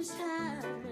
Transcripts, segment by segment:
this time.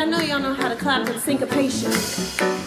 I know y'all know how to clap with syncopation.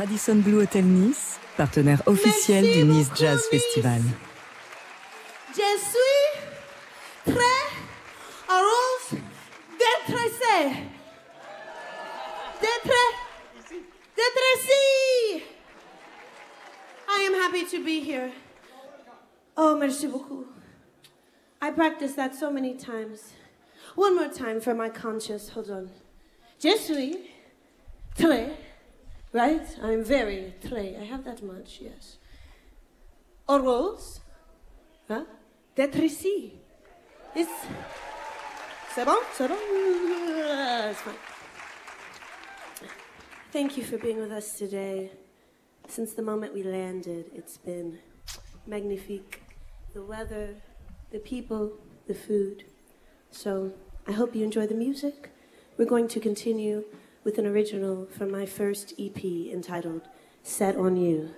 Radisson Blu Hotel Nice, partenaire officiel Merci du Nice Jazz Nice. Festival. Je suis très heureuse d'être ici. D'être, d'être ici. I am happy to be here. Oh, merci beaucoup. I practiced that so many times. One more time for my conscience. Hold on. Je suis très, right? I'm very très. I have that much, yes. Heureuse Hein? D'être ici. It's... C'est bon? C'est bon? It's fine. Thank you for being with us today. Since the moment we landed, it's been magnifique. The weather, the people, the food. So I hope you enjoy the music. We're going to continue with an original from my first EP entitled Set on You.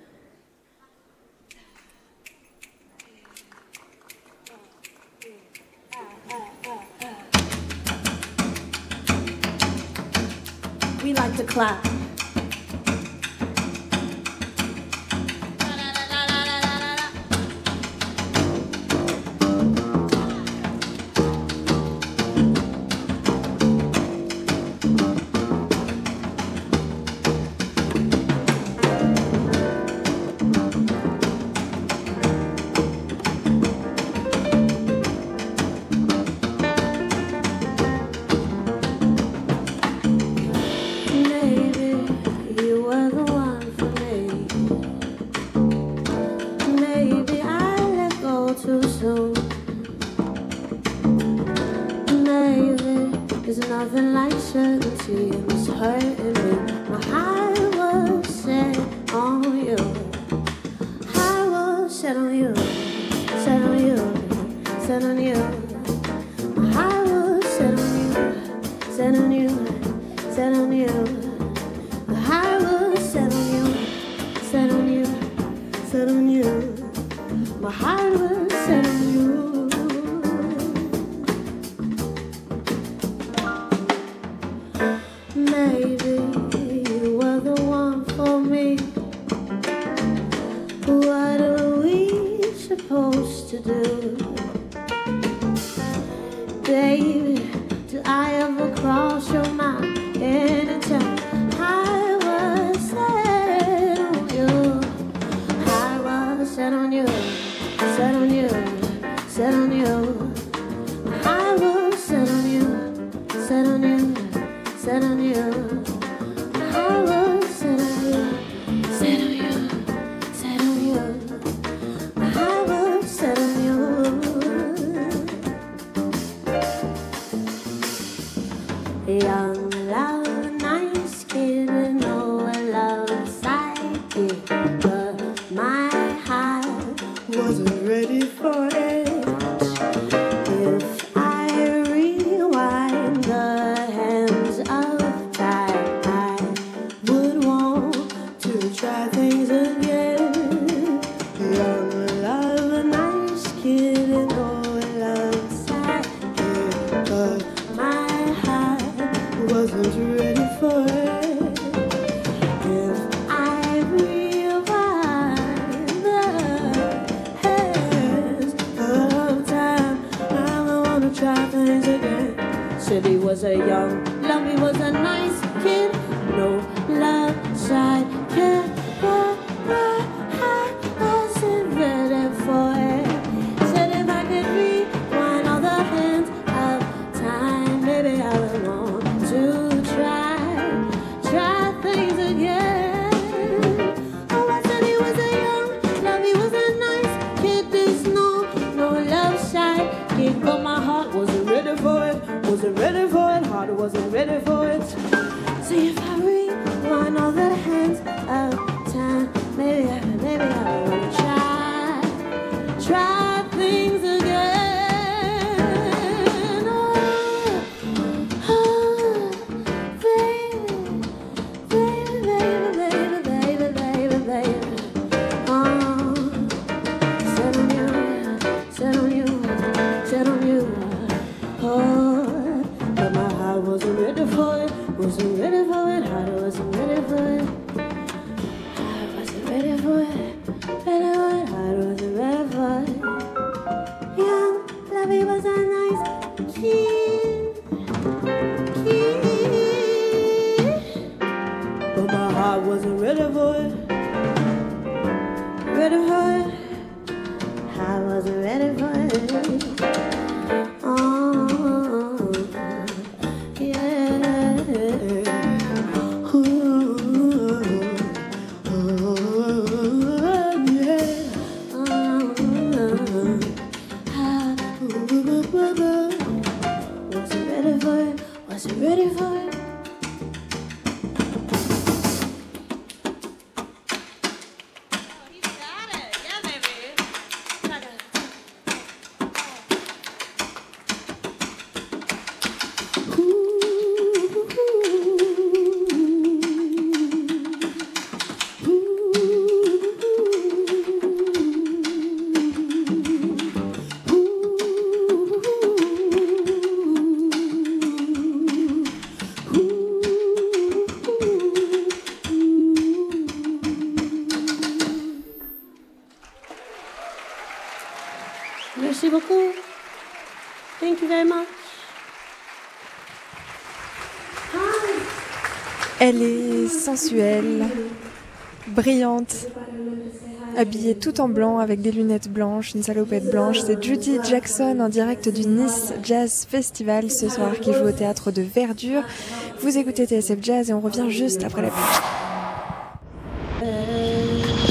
We like to clap. Merci beaucoup. Thank you very much. Elle est sensuelle, brillante, habillée tout en blanc avec des lunettes blanches, une salopette blanche. C'est Judy Jackson en direct du Nice Jazz Festival ce soir qui joue au théâtre de Verdure. Vous écoutez TSF Jazz et on revient juste après la pub.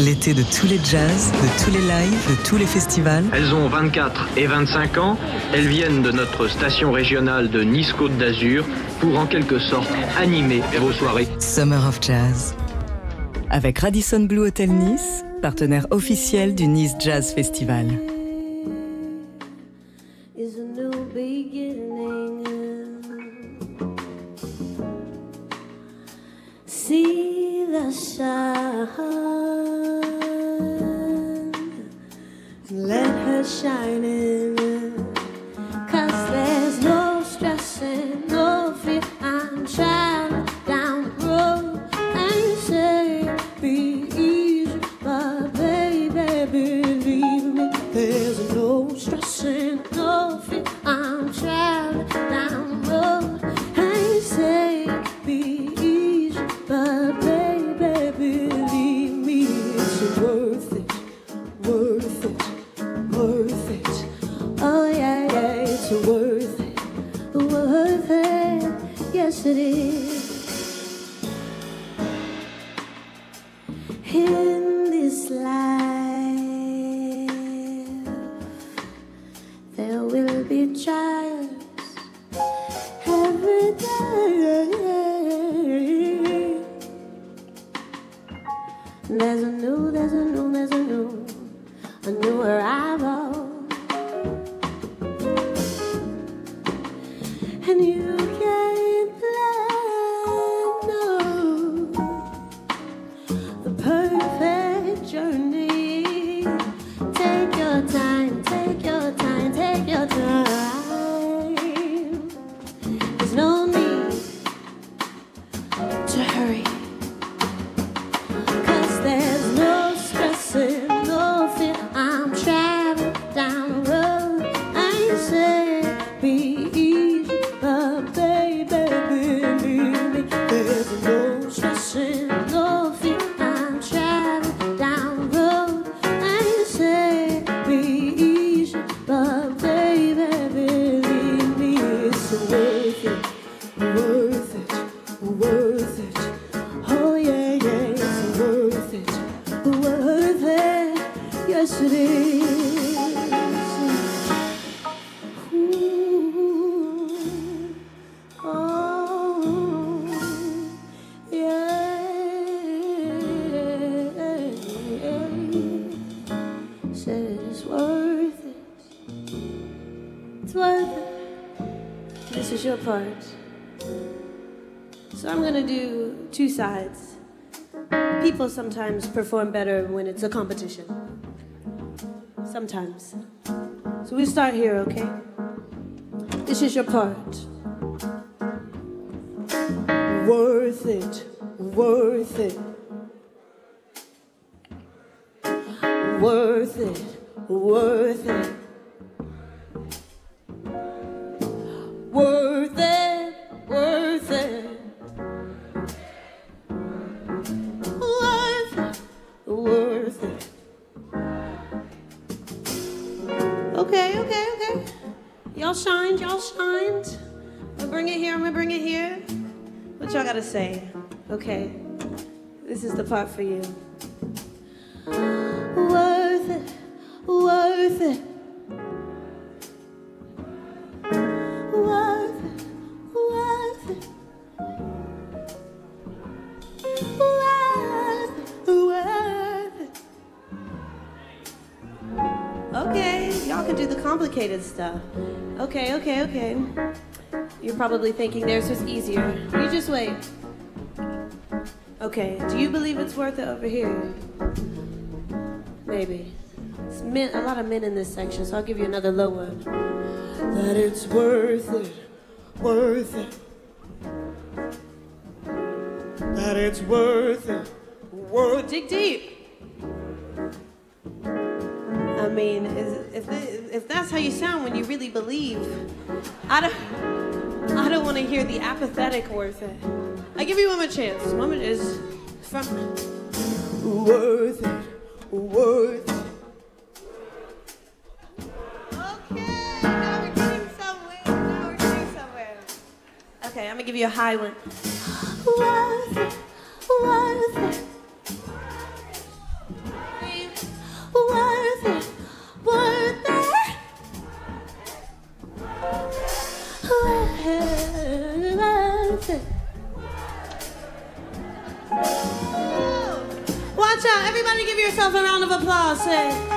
L'été de tous les jazz, de tous les lives, de tous les festivals. Elles ont 24 et 25 ans. Elles viennent de notre station régionale de Nice-Côte d'Azur pour en quelque sorte animer vos soirées. Summer of Jazz. Avec Radisson Blue Hotel Nice, partenaire officiel du Nice Jazz Festival. There's a new, there's a new, there's a new, a new arrival. Perform better when it's a competition. Sometimes. So we start here, okay? This is your part. Worth it, worth it. Worth it, worth it. Worth it, gotta say? Okay. This is the part for you. Worth it, worth it. Worth it, worth it. Worth it. Okay, y'all can do the complicated stuff. Okay, okay, okay. You're probably thinking theirs was easier. You just wait. Okay, do you believe it's worth it over here? Maybe. It's men, a lot of men in this section, so I'll give you another low one. That it's worth it, worth it. That it's worth it, worth it. Dig deep. I mean, is, if, if that's how you sound when you really believe, I don't, I don't want to hear the apathetic worth it. I give you one more chance. One more is from worth it, worth it. Okay, now we're getting somewhere. Now we're getting somewhere. Okay, I'm gonna give you a high one. Worth it, worth it. Yourself a round of applause. Say,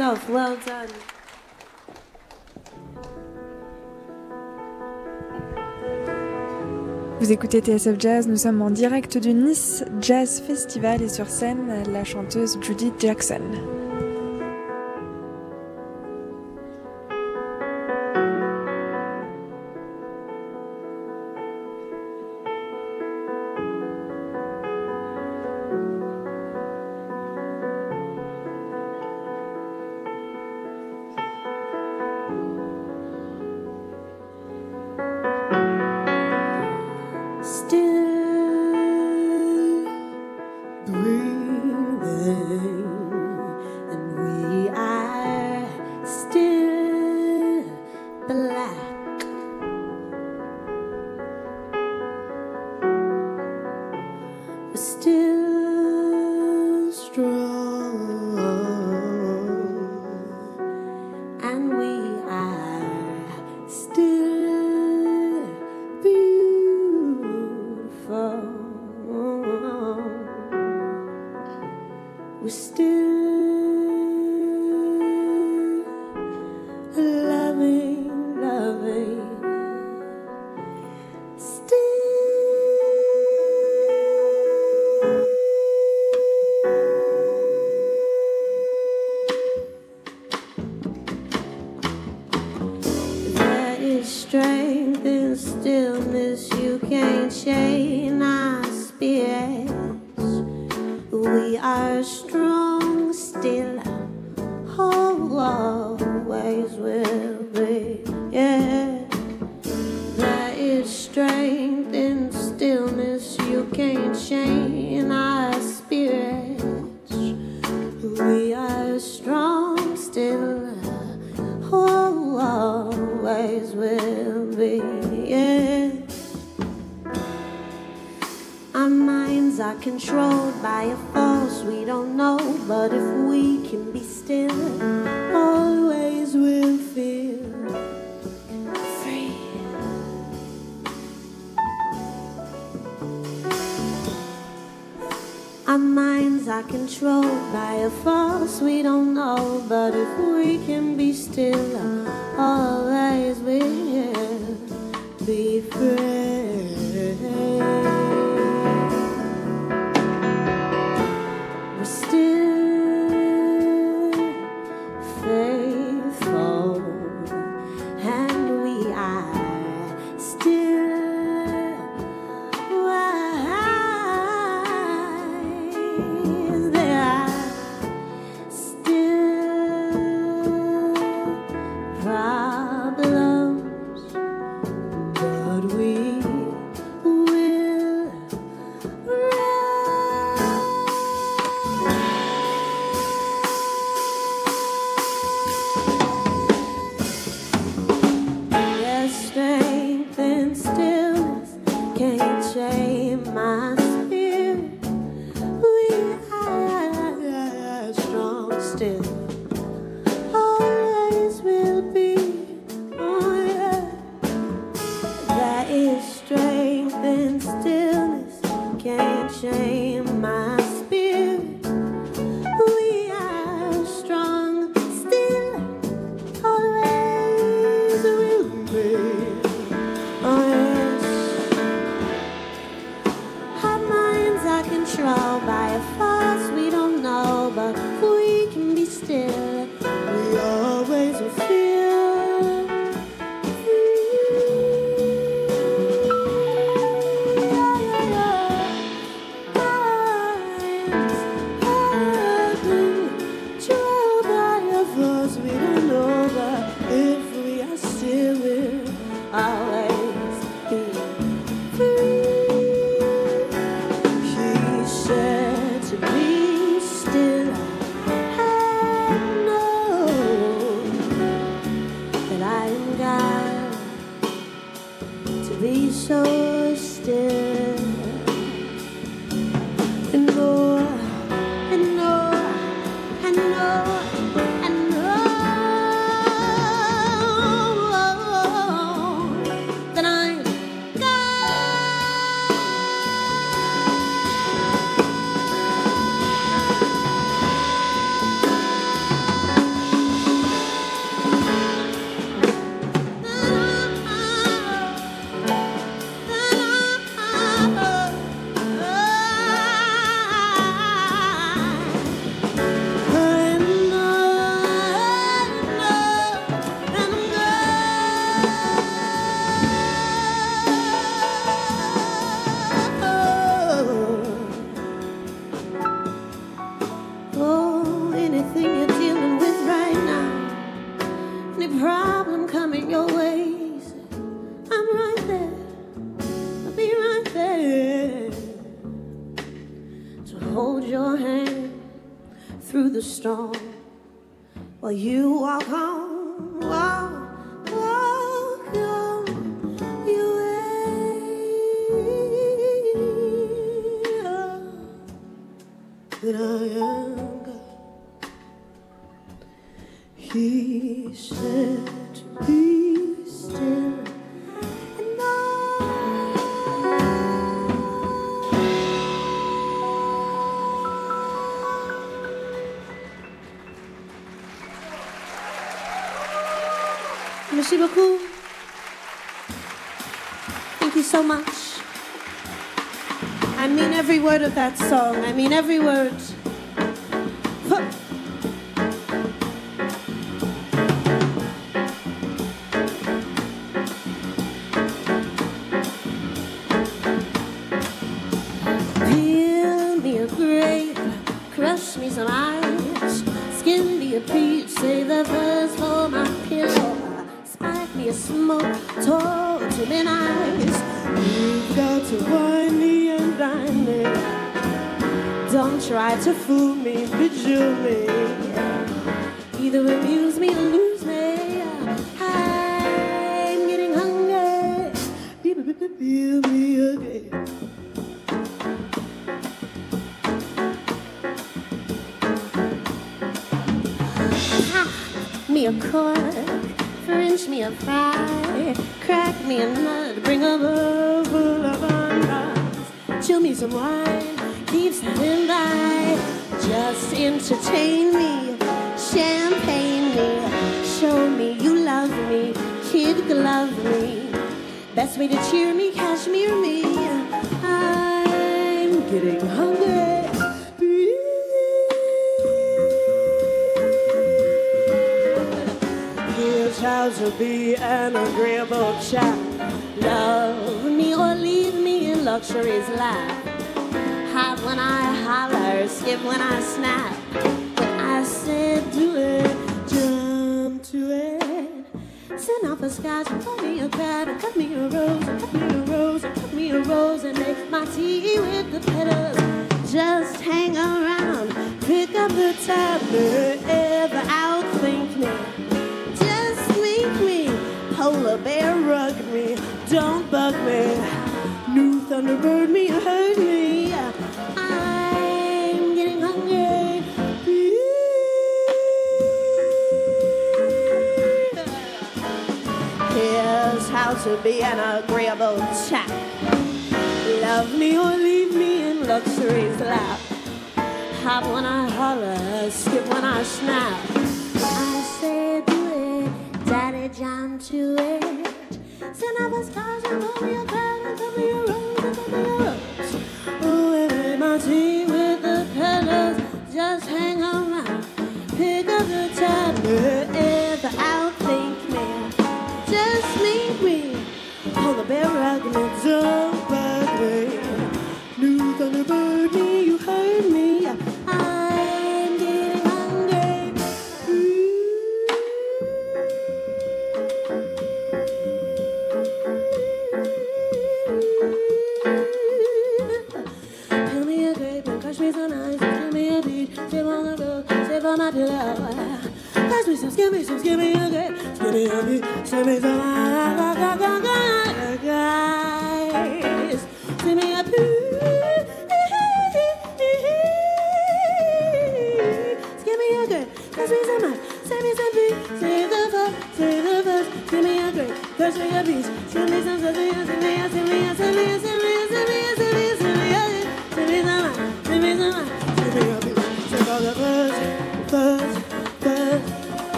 Well done. Vous écoutez TSF Jazz, nous sommes en direct du Nice Jazz Festival et sur scène la chanteuse Judith Jackson. all. Of that song. I mean every word. Peel me a grape, crush me some ice, skin me a peach, save the first for my pillow. Spike me a smoke, torture me nice. You've got to wine me and dine me. Don't try to fool me, bejewel me. Either amuse me or lose me. I'm getting hungry. Feel me again. me a cork, French me a fry, crack me a nut, bring a full of onions, chill me some wine, standing by, just entertain me, champagne me, show me you love me, kid glove me, best way to cheer me, cashmere me, I'm getting hungry. How to be an agreeable chap. Love me or leave me in luxury's lap. Holler, skip when I snap. When I said do it, jump to it. Send off a scotch, cut me a crab, and cut me a rose, and cut me a rose, and cut me a rose, and make my tea with the petals. Just hang around, pick up the tab, ever outthink me. Just meet me, polar bear rug me, don't bug me. New Thunderbird me, to be an agreeable chap. Love me or leave me in luxury's lap. Hop when I holler, skip when I snap. I say do it, daddy jump to it. Send up a stars and roll me a cloud and me a rose and tell me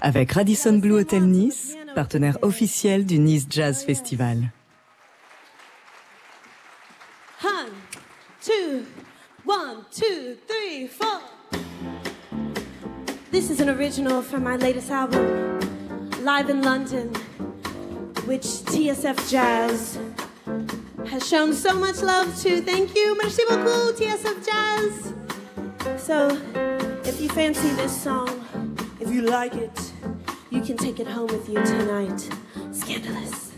avec Radisson Blue Hotel Nice, partenaire officiel du Nice Jazz Festival. This is an original from my latest album, Live in London, which TSF Jazz has shown so much love to. Thank you, merci beaucoup, TSF Jazz. So, if you fancy this song, like it, you can take it home with you tonight. Scandalous.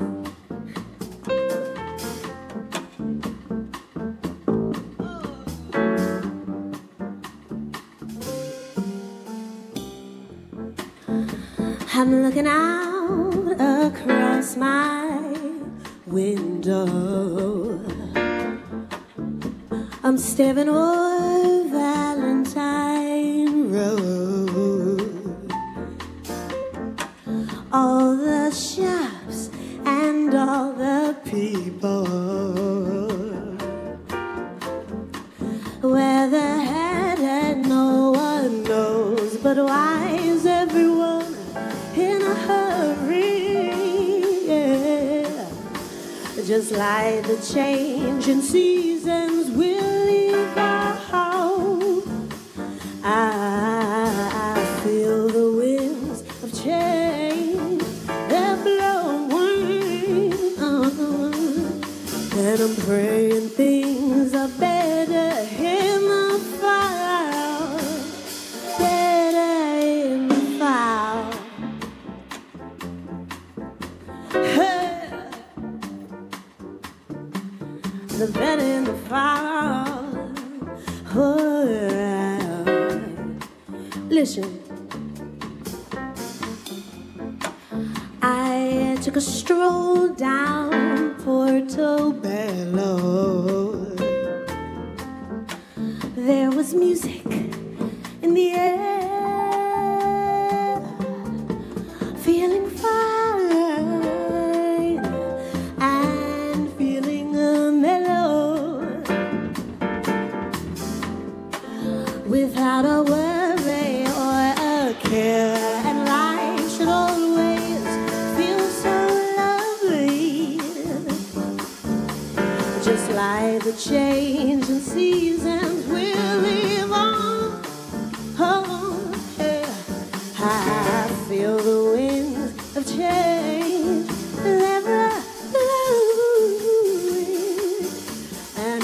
I'm looking out across my window. I'm staring all change and see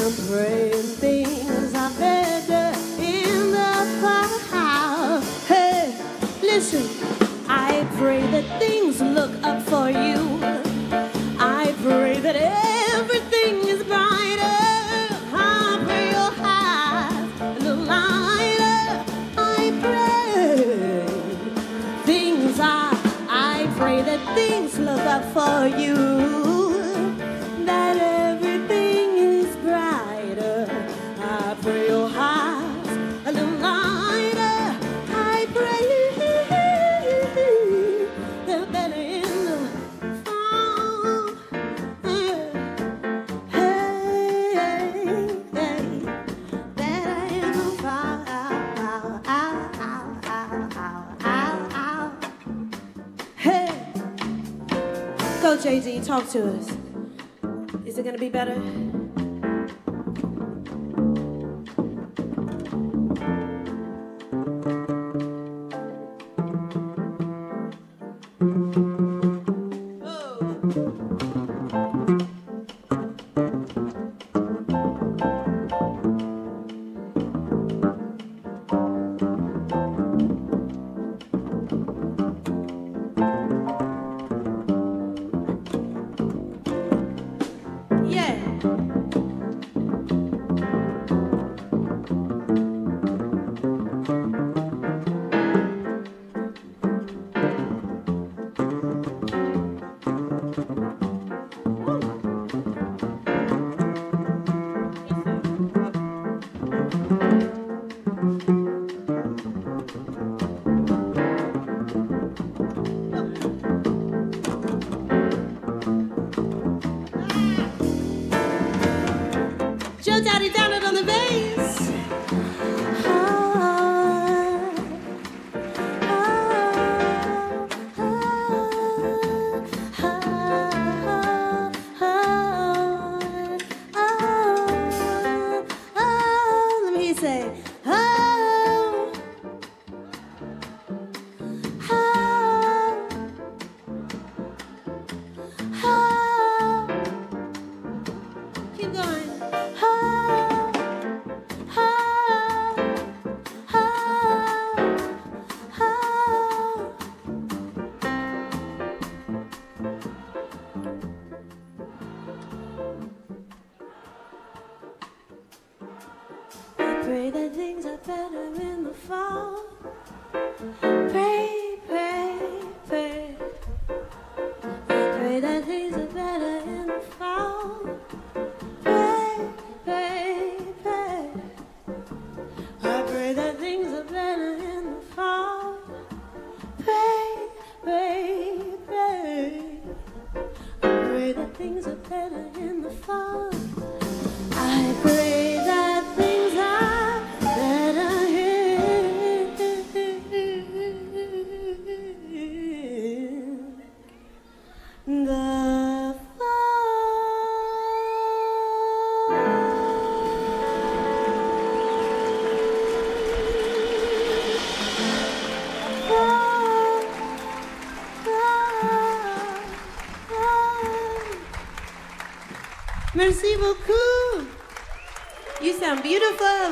I'm praying. to us. Is it gonna be better?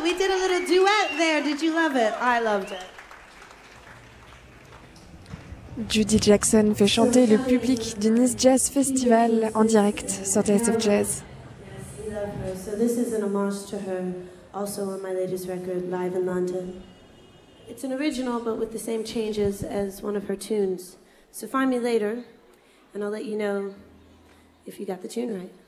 We did a little duet there. Did you love it? I loved it. Judi Jackson fait chanter le public du Nice Jazz Festival en direct sur TSF Jazz. So this is an homage to her, also on my latest record, Live in London. It's an original, but with the same changes as one of her tunes. So find me later, and I'll let you know if you got the tune right.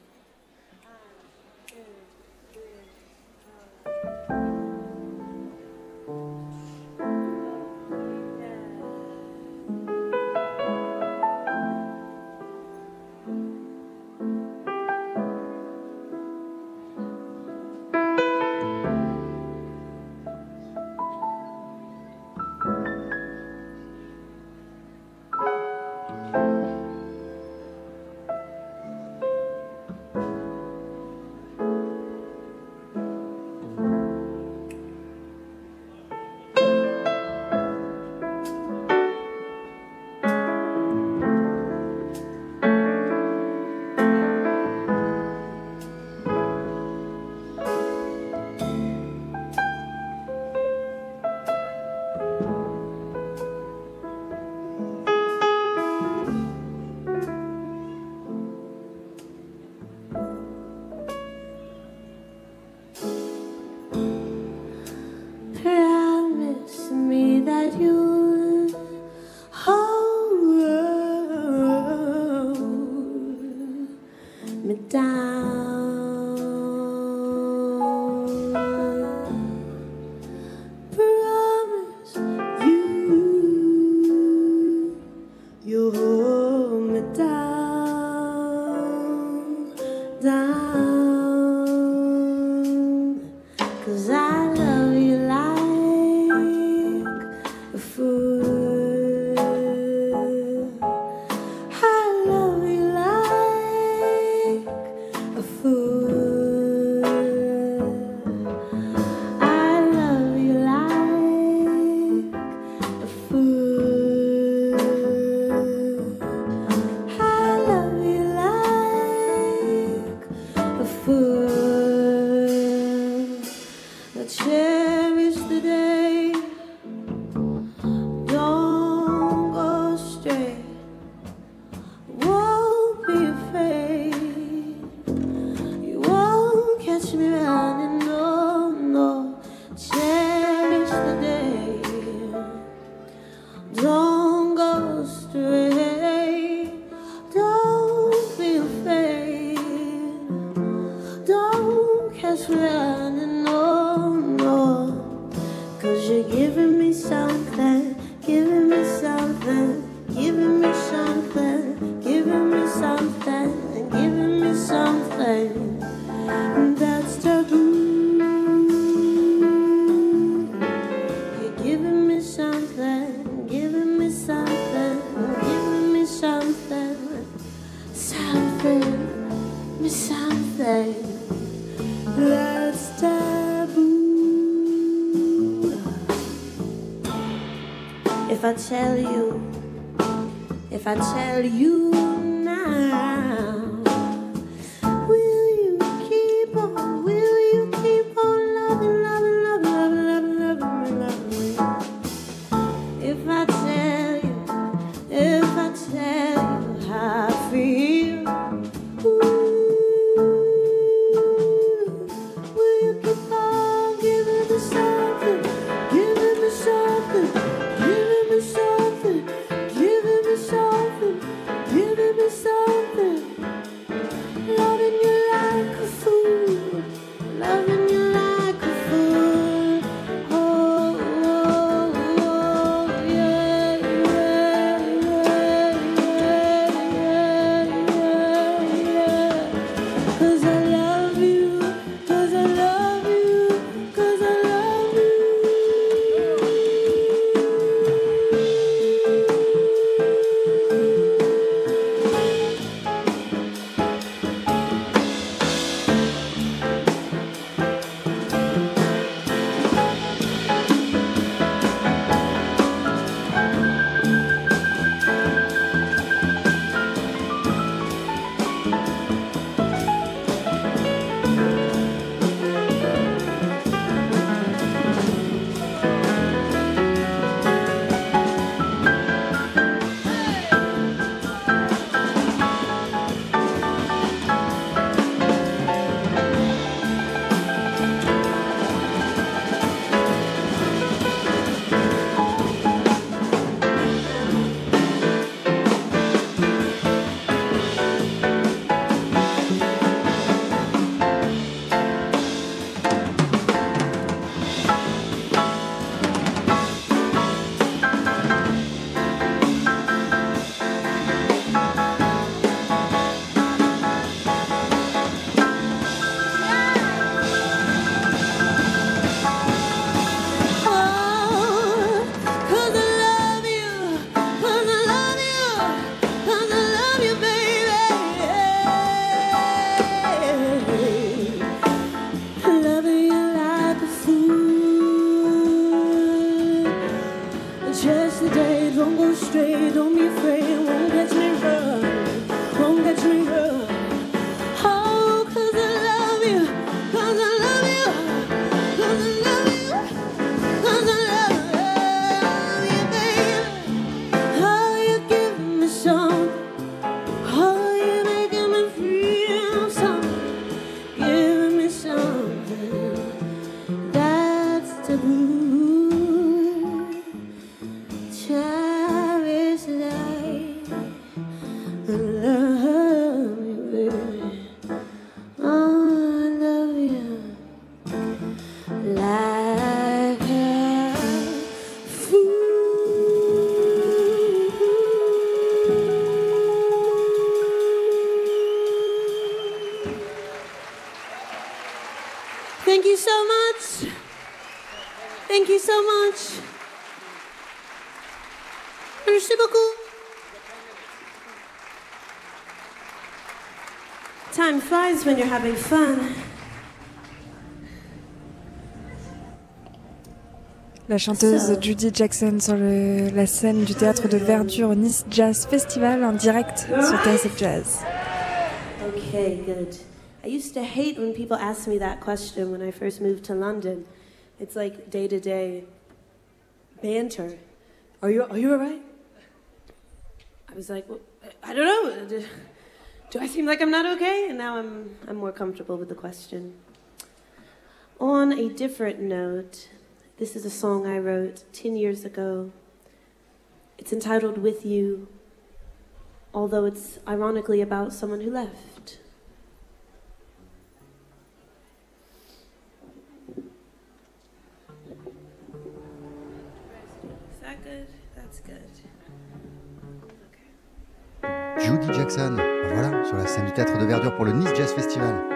When you're having fun. La chanteuse Judi Jackson sur le, la scène du théâtre de Verdure Nice Jazz Festival en direct sur TSF Jazz. Okay, good. I used to hate when people asked me that question when I first moved to London. It's like day to day banter. Are you, are you alright? I was like, well, I don't know. Do I seem like I'm not okay? And now I'm, I'm more comfortable with the question. On a different note, this is a song I wrote 10 years ago. It's entitled With You, although it's ironically about someone who left. Théâtre de Verdure pour le Nice Jazz Festival.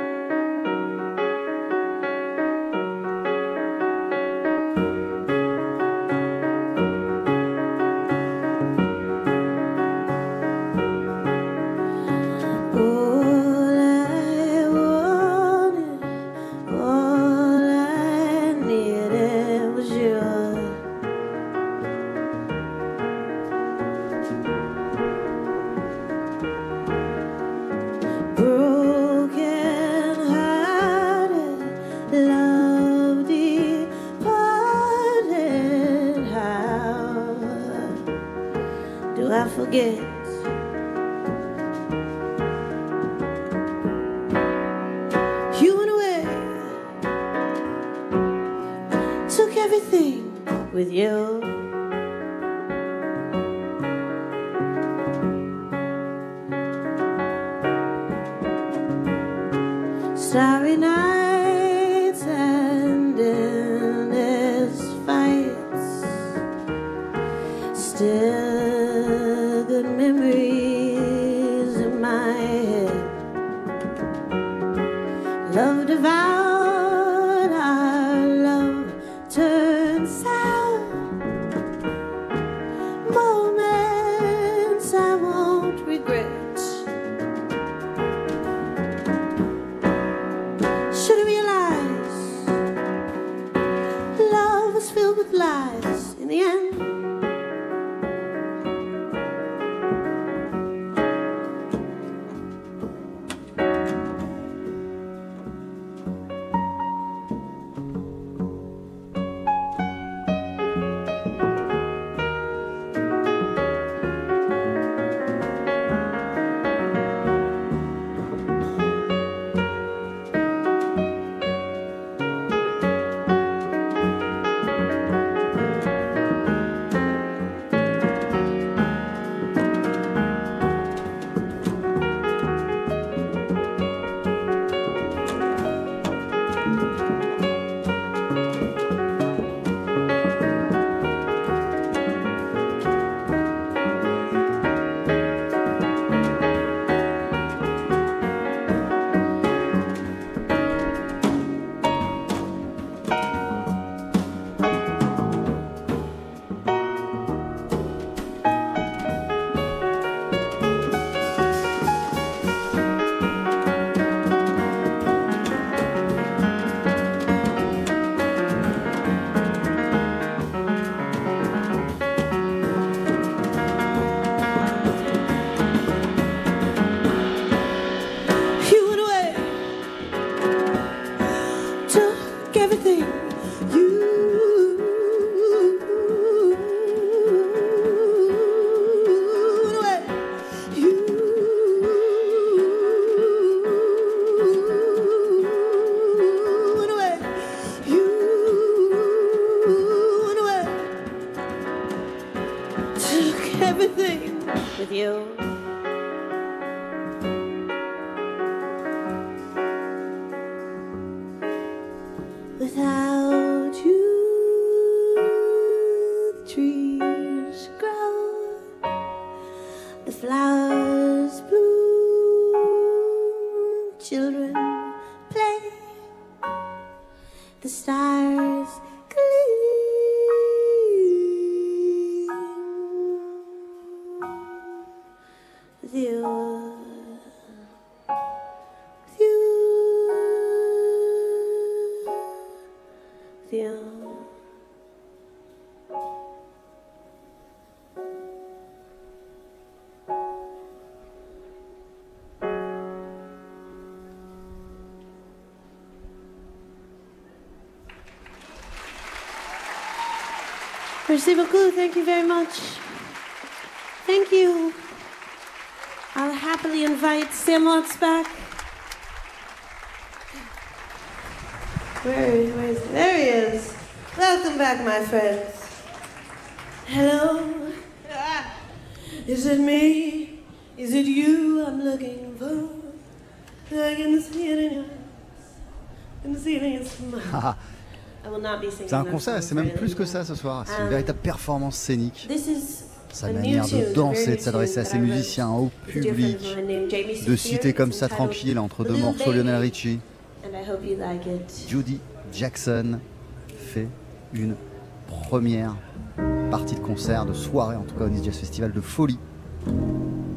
trees grow, the flowers bloom, children play, the stars. Merci beaucoup. Thank you very much. Thank you. I'll happily invite Sam Watts back. Where, where is he? There he is. Welcome back, my friends. Hello. Ah, Is it me? Is it you I'm looking for? I can see it in your eyes. I can see it in your smile. C'est un concert, c'est même plus que ça ce soir. C'est Um, une véritable performance scénique. Sa manière de danser, de s'adresser à ses musiciens, au public, de citer comme ça tranquille entre deux morceaux Lionel Richie. And I hope you like it. Judy Jackson fait une première partie de concert, de soirée en tout cas au Nice Jazz Festival de folie.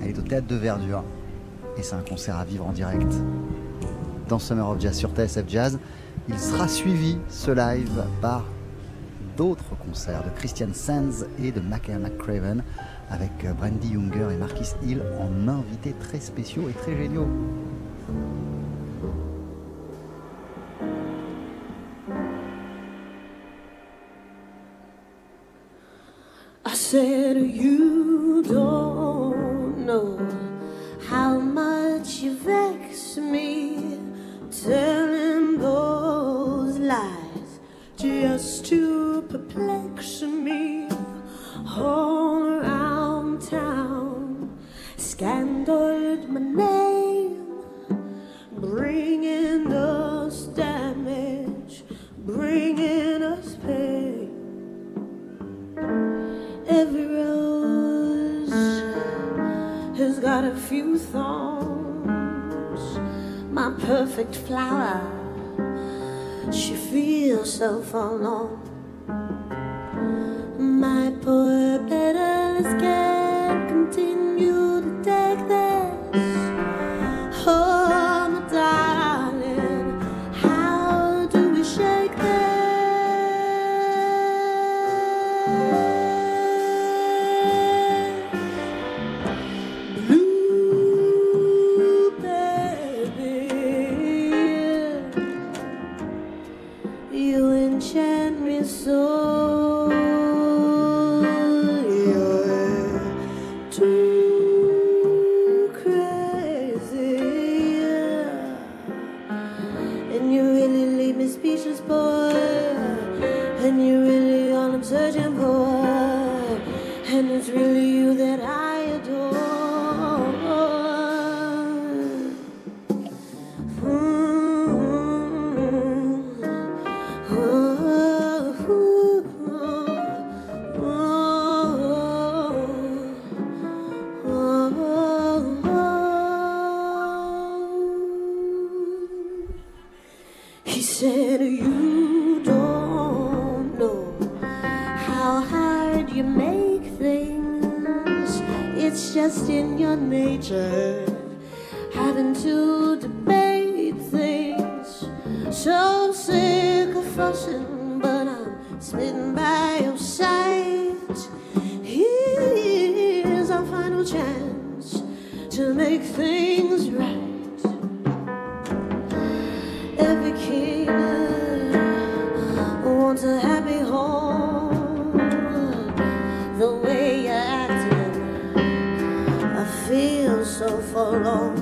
Elle est au théâtre de Verdure et c'est un concert à vivre en direct dans Summer of Jazz sur TSF Jazz. Il sera suivi ce live par d'autres concerts de Christian Sands et de Michael McCraven avec euh, Brandy Younger et Marquis Hill en invités très spéciaux et très géniaux. Perfect flower, she feels so forlorn. My poor He said, You don't know how hard you make things. It's just in your nature having to debate things. So sick of fussing, but I'm smitten by your sight. Here's our final chance to make things right. So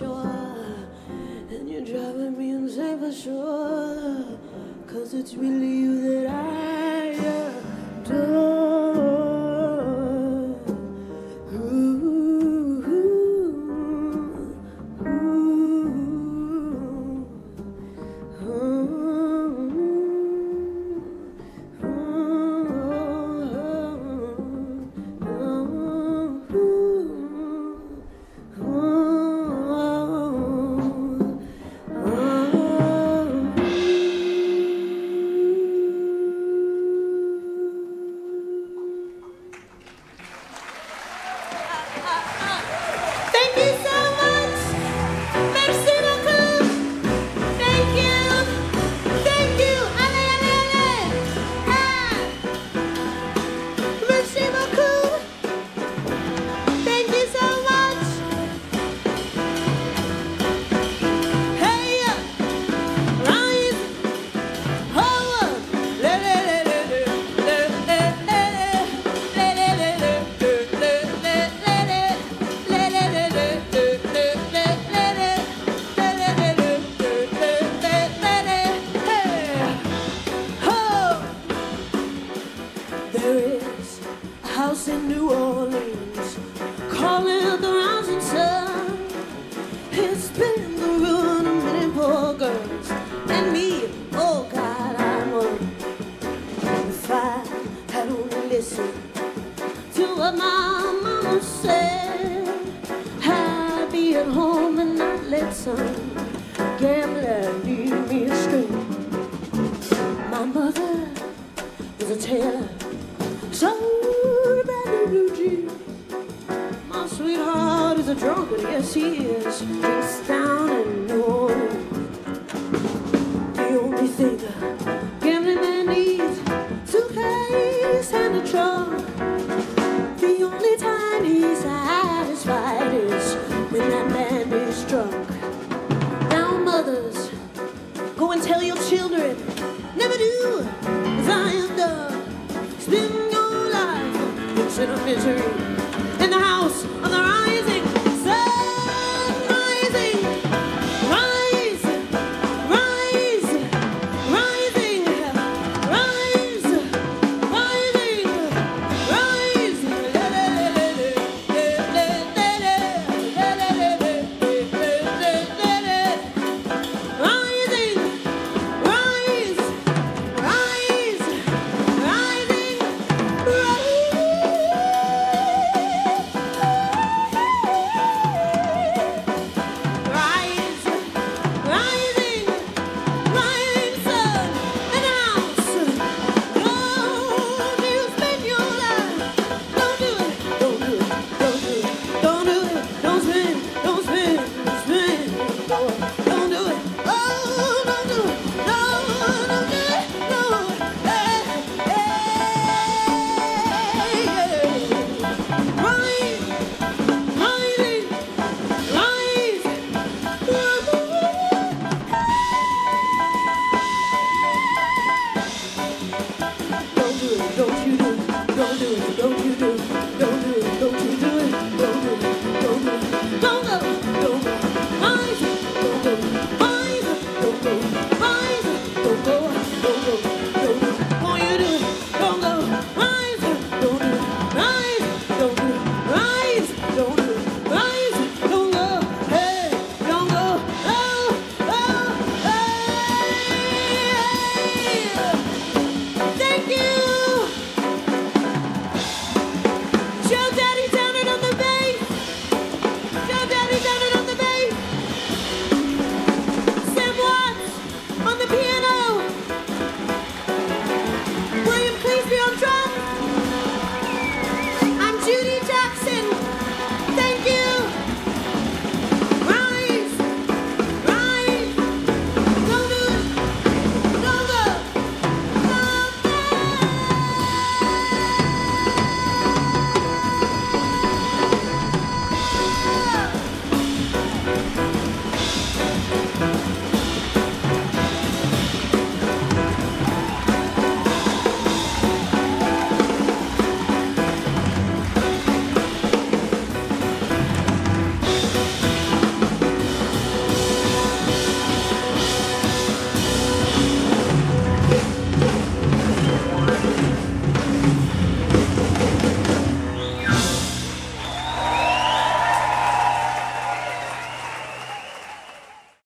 sure. And you're driving me insane for sure. Cause it's really There is a house in New Orleans, calling the rising sun. It's been the ruin of many poor girls and me. Oh God, I'm on. If I had only listened to what my mama said. I'd be at home and not let some gambler lead me astray. My mother was a tailor, yes he is.